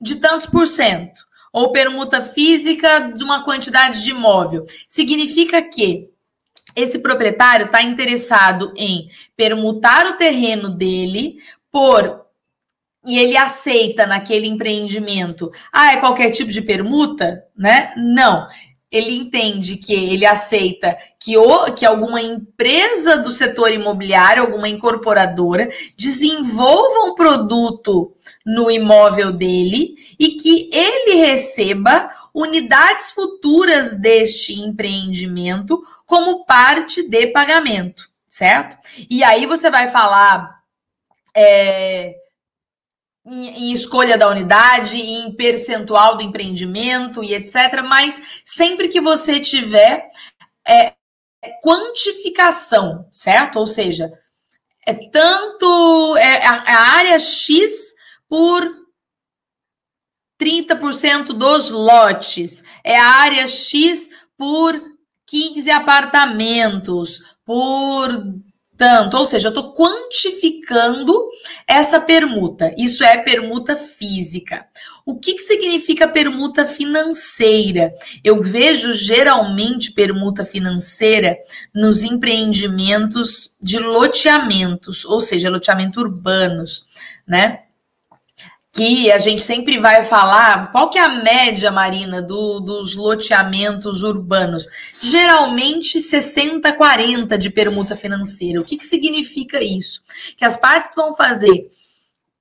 de tantos por cento, ou permuta física de uma quantidade de imóvel. Significa que esse proprietário está interessado em permutar o terreno dele por e ele aceita naquele empreendimento, ah, é qualquer tipo de permuta, né? Não ele entende que ele aceita que, o, que alguma empresa do setor imobiliário, alguma incorporadora, desenvolva um produto no imóvel dele e que ele receba unidades futuras deste empreendimento como parte de pagamento, certo? E aí você vai falar. É, em, escolha da unidade, em percentual do empreendimento e etc. Mas sempre que você tiver é, quantificação, certo? Ou seja, é tanto é a, a área X por 30% dos lotes, é a área X por 15 apartamentos, por tanto, ou seja, eu estou quantificando essa permuta. Isso é permuta física. O que, que significa permuta financeira? Eu vejo geralmente permuta financeira nos empreendimentos de loteamentos, ou seja, loteamento urbanos, né? Que a gente sempre vai falar, qual que é a média, Marina, do, dos loteamentos urbanos? Geralmente 60-40 de permuta financeira. O que, que significa isso? Que as partes vão fazer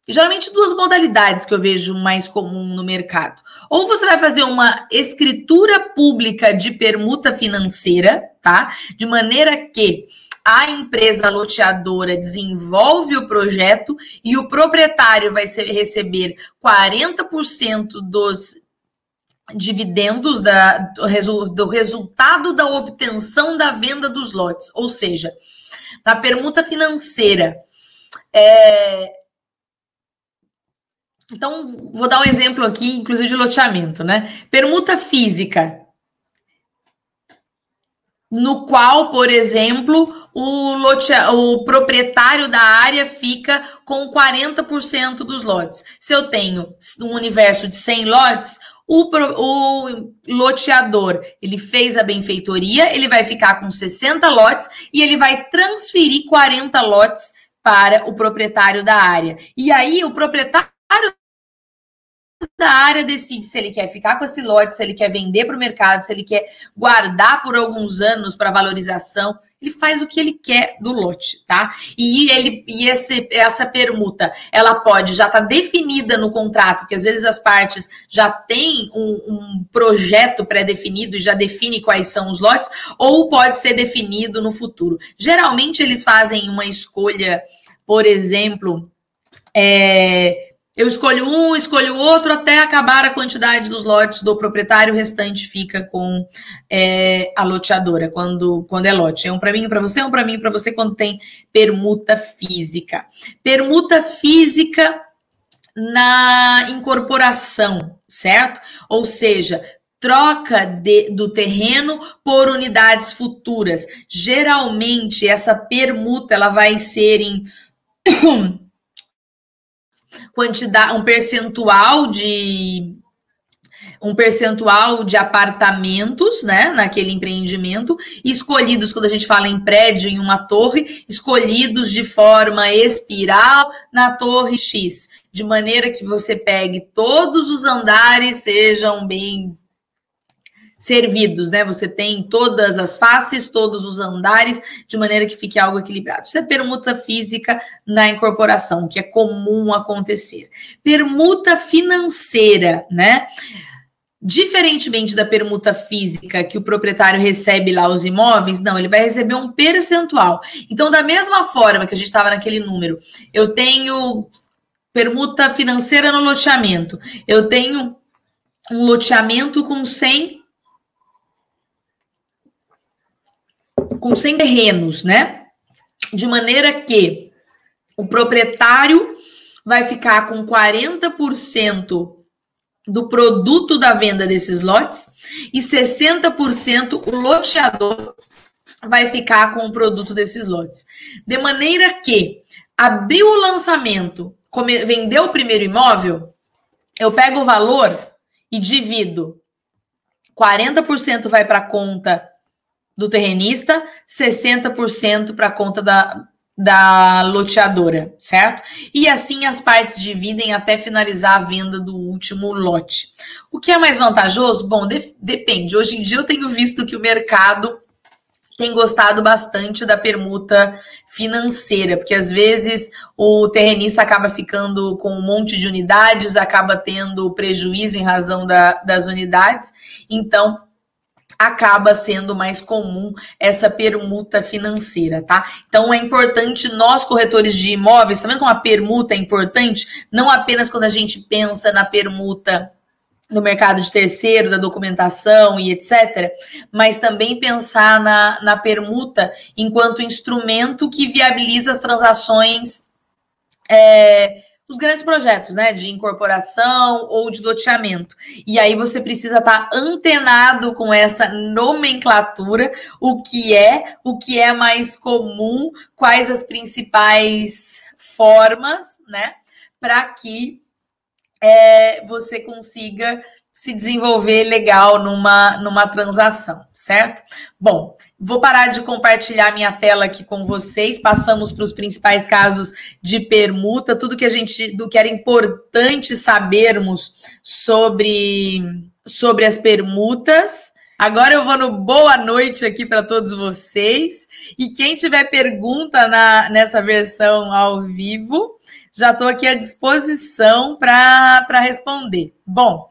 geralmente duas modalidades que eu vejo mais comum no mercado. Ou você vai fazer uma escritura pública de permuta financeira, tá? De maneira que a empresa loteadora desenvolve o projeto e o proprietário vai ser, receber 40% dos dividendos da, do, do resultado da obtenção da venda dos lotes. Ou seja, na permuta financeira, é, então, vou dar um exemplo aqui, inclusive de loteamento, né? Permuta física, no qual, por exemplo, o, lote, o proprietário da área fica com 40% dos lotes. Se eu tenho um universo de 100 lotes, o, o, loteador ele fez a benfeitoria, ele vai ficar com 60 lotes e ele vai transferir 40 lotes para o proprietário da área. E aí o proprietário da área decide se ele quer ficar com esse lote, se ele quer vender para o mercado, se ele quer guardar por alguns anos para valorização ele faz o que ele quer do lote, tá? E ele e esse, essa permuta, ela pode já estar tá definida no contrato, porque às vezes as partes já têm um, um projeto pré-definido e já define quais são os lotes, ou pode ser definido no futuro. Geralmente eles fazem uma escolha por exemplo, é, eu escolho um, escolho outro, até acabar a quantidade dos lotes do proprietário, o restante fica com é, a loteadora, quando, quando é lote. É um para mim, para você, um para mim, para você, quando tem permuta física. Permuta física na incorporação, certo? Ou seja, troca de, do terreno por unidades futuras. Geralmente, essa permuta ela vai ser em *clears throat* quantidade, um percentual de um percentual de apartamentos, né, naquele empreendimento, escolhidos quando a gente fala em prédio, em uma torre, escolhidos de forma espiral na torre X, de maneira que você pegue todos os andares sejam bem servidos, né? Você tem todas as faces, todos os andares, de maneira que fique algo equilibrado. Isso é permuta física na incorporação, que é comum acontecer. Permuta financeira, né? Diferentemente da permuta física que o proprietário recebe lá os imóveis, não, ele vai receber um percentual. Então, da mesma forma que a gente estava naquele número, eu tenho permuta financeira no loteamento, eu tenho um loteamento com 100 com 100 terrenos, né? De maneira que o proprietário vai ficar com 40% do produto da venda desses lotes e 60% o loteador vai ficar com o produto desses lotes. De maneira que abriu o lançamento, vendeu o primeiro imóvel, eu pego o valor e divido. 40% vai para a conta do terrenista, 60% para a conta da, da loteadora, certo? E assim as partes dividem até finalizar a venda do último lote. O que é mais vantajoso? Bom, de, depende. Hoje em dia eu tenho visto que o mercado tem gostado bastante da permuta financeira, porque às vezes o terrenista acaba ficando com um monte de unidades, acaba tendo prejuízo em razão da, das unidades. Então, acaba sendo mais comum essa permuta financeira, tá? Então é importante nós corretores de imóveis, tá vendo como a permuta é importante? Não apenas quando a gente pensa na permuta no mercado de terceiro, da documentação e etc., mas também pensar na, na permuta enquanto instrumento que viabiliza as transações é, os grandes projetos, né, de incorporação ou de loteamento. E aí você precisa estar antenado com essa nomenclatura, o que é, o que é mais comum, quais as principais formas, né, para que é, você consiga se desenvolver legal numa, numa transação, certo? Bom, vou parar de compartilhar minha tela aqui com vocês. Passamos para os principais casos de permuta, tudo que a gente, do que era importante sabermos sobre, sobre as permutas. Agora eu vou no boa noite aqui para todos vocês. E quem tiver pergunta na, nessa versão ao vivo, já estou aqui à disposição para responder. Bom,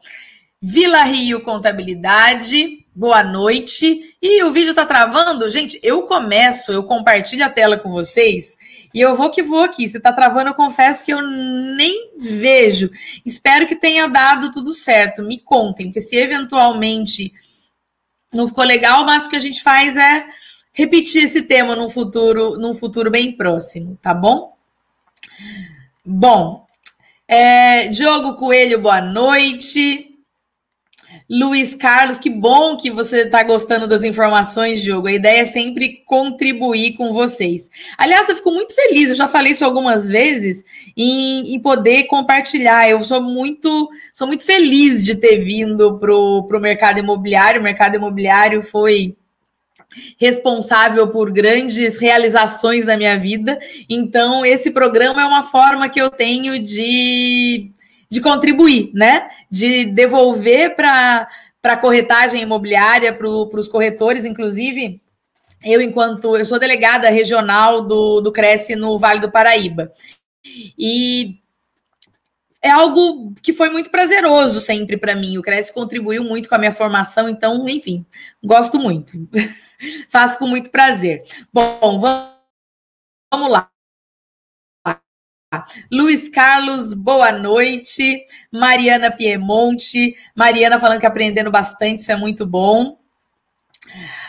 Vila Rio Contabilidade, boa noite. E o vídeo tá travando? Gente, eu começo, eu compartilho a tela com vocês e eu vou que vou aqui. Se tá travando, eu confesso que eu nem vejo. Espero que tenha dado tudo certo. Me contem, porque se eventualmente não ficou legal, o máximo que a gente faz é repetir esse tema num futuro, num futuro bem próximo, tá bom? Bom, é, Diogo Coelho, boa noite. Luiz Carlos, que bom que você está gostando das informações, Diogo. A ideia é sempre contribuir com vocês. Aliás, eu fico muito feliz, eu já falei isso algumas vezes, em, em poder compartilhar. Eu sou muito, sou muito feliz de ter vindo para o mercado imobiliário. O mercado imobiliário foi responsável por grandes realizações na minha vida. Então, esse programa é uma forma que eu tenho de de contribuir, né? De devolver para a corretagem imobiliária, para os corretores, inclusive. Eu, enquanto eu sou delegada regional do, do Cresce no Vale do Paraíba. E é algo que foi muito prazeroso sempre para mim. O Cresce contribuiu muito com a minha formação, então, enfim, gosto muito. *laughs* Faço com muito prazer. Bom, vamos lá. Luiz Carlos, boa noite. Mariana Piemonte. Mariana falando que aprendendo bastante, isso é muito bom.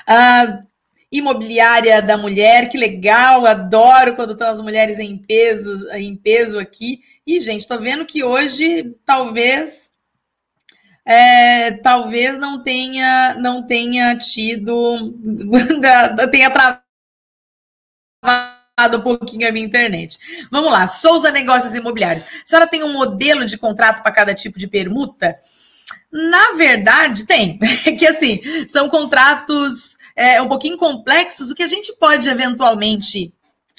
Uh, imobiliária da mulher, que legal, adoro quando estão as mulheres em peso, em peso aqui. E, gente, estou vendo que hoje talvez é, talvez não tenha não tenha tido *laughs* tenha travado um pouquinho a minha internet. Vamos lá, Souza Negócios Imobiliários. A senhora tem um modelo de contrato para cada tipo de permuta? Na verdade, tem. *laughs* É que assim, são contratos é, um pouquinho complexos. O que a gente pode eventualmente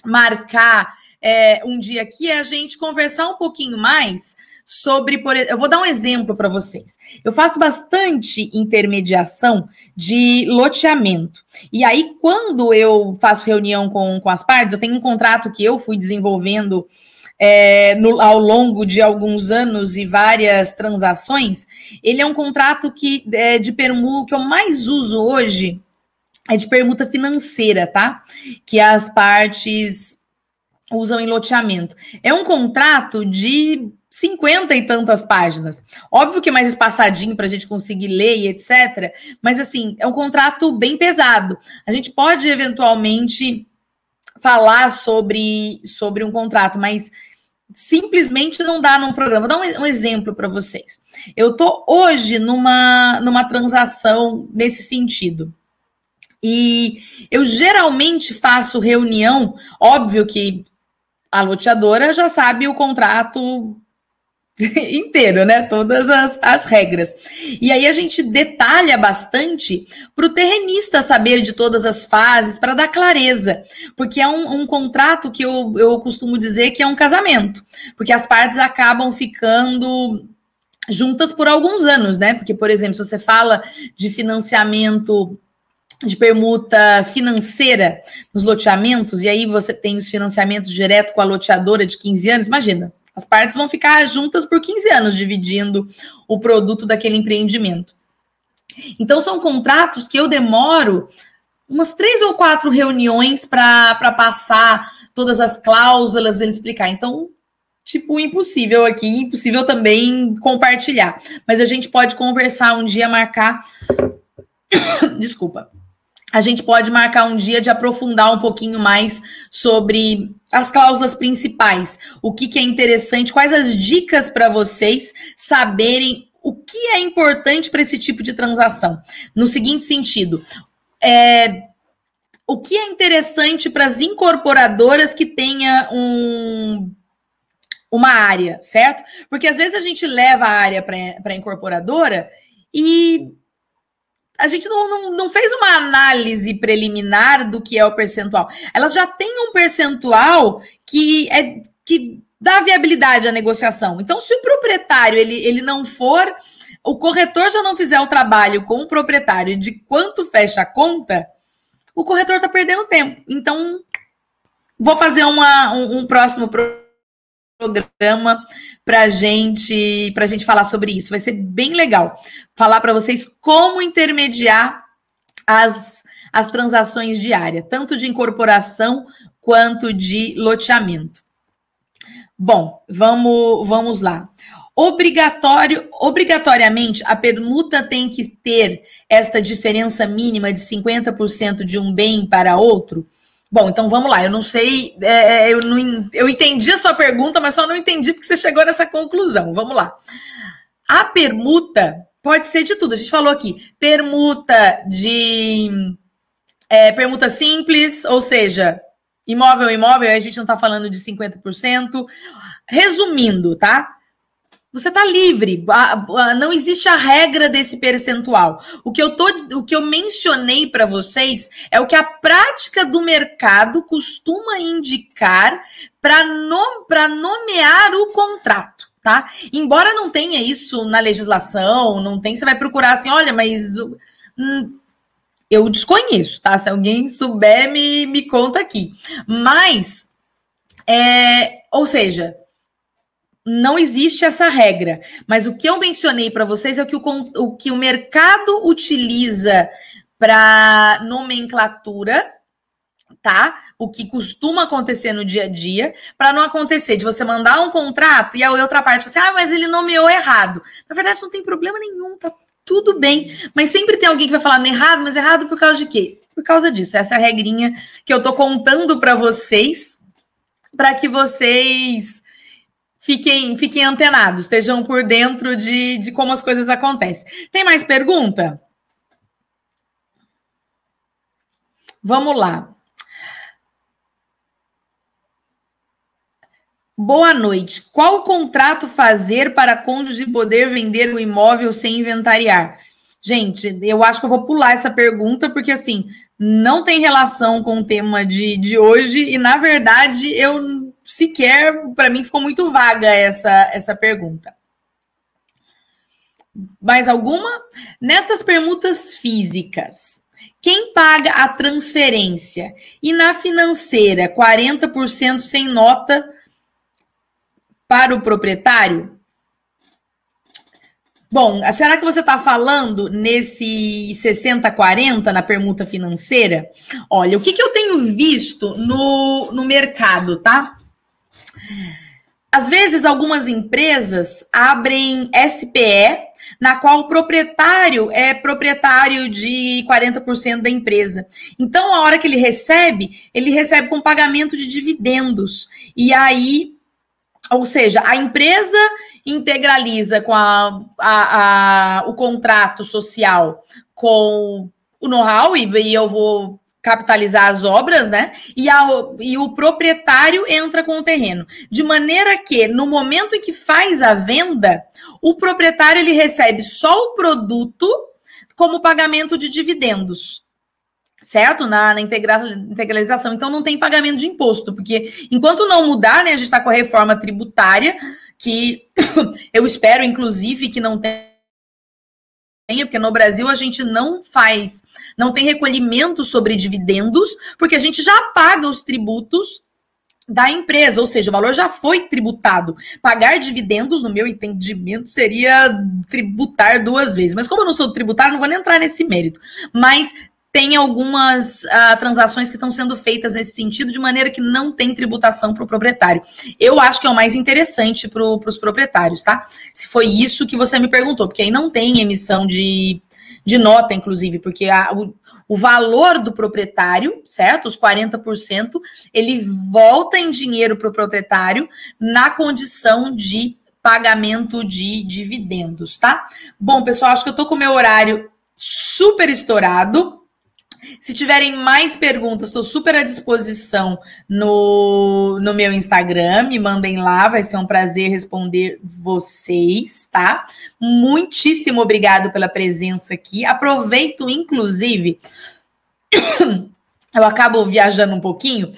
marcar é, um dia aqui é a gente conversar um pouquinho mais sobre, por, eu vou dar um exemplo para vocês. Eu faço bastante intermediação de loteamento. E aí, quando eu faço reunião com, com as partes, eu tenho um contrato que eu fui desenvolvendo é, no, ao longo de alguns anos e várias transações. Ele é um contrato que é de permuta que eu mais uso hoje é de permuta financeira, tá? Que as partes usam em loteamento. É um contrato de cinquenta e tantas páginas. Óbvio que é mais espaçadinho para a gente conseguir ler e etc. Mas assim, é um contrato bem pesado. A gente pode eventualmente falar sobre, sobre um contrato, mas simplesmente não dá num programa. Vou dar um, um exemplo para vocês. Eu estou hoje numa, numa transação nesse sentido. E eu geralmente faço reunião, óbvio que a loteadora já sabe o contrato *laughs* inteiro, né? Todas as, as regras. E aí a gente detalha bastante para o terrenista saber de todas as fases, para dar clareza. Porque é um, um, contrato que eu, eu costumo dizer que é um casamento. Porque as partes acabam ficando juntas por alguns anos, né? Porque, por exemplo, se você fala de financiamento de permuta financeira nos loteamentos, e aí você tem os financiamentos direto com a loteadora de 15 anos, imagina, as partes vão ficar juntas por 15 anos, dividindo o produto daquele empreendimento. Então, são contratos que eu demoro umas três ou quatro reuniões para passar todas as cláusulas, ele explicar. Então, tipo, impossível aqui, impossível também compartilhar. Mas a gente pode conversar um dia, marcar. *coughs* Desculpa a gente pode marcar um dia de aprofundar um pouquinho mais sobre as cláusulas principais, o que, que é interessante, quais as dicas para vocês saberem o que é importante para esse tipo de transação. No seguinte sentido, é, o que é interessante para as incorporadoras que tenha um, uma área, certo? Porque às vezes a gente leva a área para a incorporadora e a gente não, não, não, fez uma análise preliminar do que é o percentual. Elas já têm um percentual que é que dá viabilidade à negociação. Então, se o proprietário ele, ele não for, o corretor já não fizer o trabalho com o proprietário de quanto fecha a conta, o corretor está perdendo tempo. Então, vou fazer uma, um, um próximo programa para gente para gente falar sobre isso. Vai ser bem legal falar para vocês como intermediar as, as transações diárias, tanto de incorporação quanto de loteamento. Bom, vamos vamos lá. Obrigatório, obrigatoriamente, a permuta tem que ter esta diferença mínima de 50% de um bem para outro? Bom, então vamos lá. Eu não sei, é, é, eu, não, eu entendi a sua pergunta, mas só não entendi porque você chegou nessa conclusão. Vamos lá. A permuta pode ser de tudo. A gente falou aqui, permuta de é, permuta simples, ou seja, imóvel imóvel, a gente não está falando de 50%. Resumindo, tá? Você está livre, não existe a regra desse percentual. O que eu, tô, o que eu mencionei para vocês é o que a prática do mercado costuma indicar para no, nomear o contrato. Tá? Embora não tenha isso na legislação, não tem, você vai procurar assim, olha, mas hum, eu desconheço, tá? Se alguém souber, me, me conta aqui. Mas, é, ou seja, não existe essa regra, mas o que eu mencionei para vocês é o que o, o que o mercado utiliza para nomenclatura tá? O que costuma acontecer no dia a dia, para não acontecer de você mandar um contrato e a outra parte você, ah, mas ele nomeou errado. Na verdade, não tem problema nenhum, tá tudo bem. Mas sempre tem alguém que vai falar errado, mas errado por causa de quê? Por causa disso. Essa é a regrinha que eu tô contando para vocês, para que vocês fiquem, fiquem antenados, estejam por dentro de, de como as coisas acontecem. Tem mais pergunta? Vamos lá. Boa noite. Qual contrato fazer para cônjuge poder vender o imóvel sem inventariar? Gente, eu acho que eu vou pular essa pergunta, porque assim, não tem relação com o tema de, de hoje, e na verdade, eu sequer, para mim, ficou muito vaga essa, essa pergunta. Mais alguma? Nestas permutas físicas, quem paga a transferência? E na financeira, 40% sem nota para o proprietário? Bom, será que você está falando nesse 60-40 na permuta financeira? Olha, o que, que eu tenho visto no, no mercado, tá? Às vezes, algumas empresas abrem SPE, na qual o proprietário é proprietário de 40% da empresa. Então, a hora que ele recebe, ele recebe com pagamento de dividendos. E aí ou seja, a empresa integraliza com a, a, a o contrato social com o know-how e, e eu vou capitalizar as obras, né? E, a, e o proprietário entra com o terreno. De maneira que, no momento em que faz a venda, o proprietário ele recebe só o produto como pagamento de dividendos certo? Na, na integralização. Então, não tem pagamento de imposto, porque enquanto não mudar, né, a gente está com a reforma tributária, que *coughs* eu espero, inclusive, que não tenha, porque no Brasil a gente não faz, não tem recolhimento sobre dividendos, porque a gente já paga os tributos da empresa, ou seja, o valor já foi tributado. Pagar dividendos, no meu entendimento, seria tributar duas vezes. Mas como eu não sou tributário, não vou nem entrar nesse mérito. Mas tem algumas uh, transações que estão sendo feitas nesse sentido, de maneira que não tem tributação para o proprietário. Eu acho que é o mais interessante para os proprietários, tá? Se foi isso que você me perguntou, porque aí não tem emissão de, de nota, inclusive, porque a, o, o valor do proprietário, certo? Os 40%, ele volta em dinheiro para o proprietário na condição de pagamento de dividendos, tá? Bom, pessoal, acho que eu tô com o meu horário super estourado. Se tiverem mais perguntas, estou super à disposição no, no meu Instagram. Me mandem lá, vai ser um prazer responder vocês, tá? Muitíssimo obrigado pela presença aqui. Aproveito, inclusive. Eu acabo viajando um pouquinho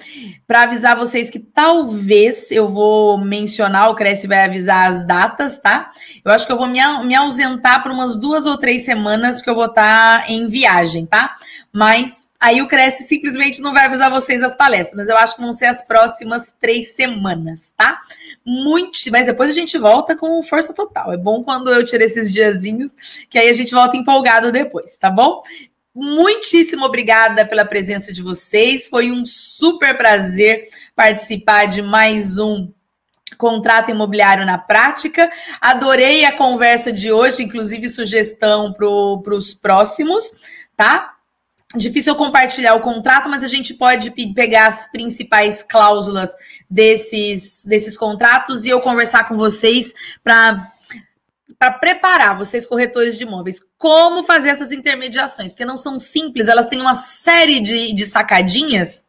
para avisar vocês que talvez eu vou mencionar, o Cresce vai avisar as datas, tá? Eu acho que eu vou me, me ausentar por umas duas ou três semanas, porque eu vou estar tá em viagem, tá? Mas aí o Cresce simplesmente não vai avisar vocês as palestras, mas eu acho que vão ser as próximas três semanas, tá? Muito, mas depois a gente volta com força total. É bom quando eu tiro esses diazinhos, que aí a gente volta empolgado depois, tá bom? Muitíssimo obrigada pela presença de vocês. Foi um super prazer participar de mais um contrato imobiliário na prática. Adorei a conversa de hoje, inclusive sugestão para os próximos, tá? Difícil compartilhar o contrato, mas a gente pode pegar as principais cláusulas desses, desses contratos e eu conversar com vocês para para preparar vocês, corretores de imóveis, como fazer essas intermediações, porque não são simples, elas têm uma série de, de sacadinhas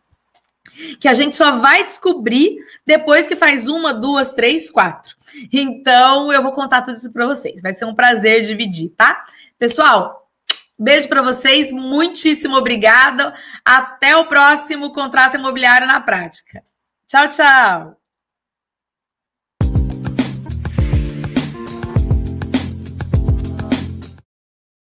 que a gente só vai descobrir depois que faz uma, duas, três, quatro. Então, eu vou contar tudo isso para vocês. Vai ser um prazer dividir, tá? Pessoal, beijo para vocês, muitíssimo obrigada. Até o próximo contrato imobiliário na prática. Tchau, tchau.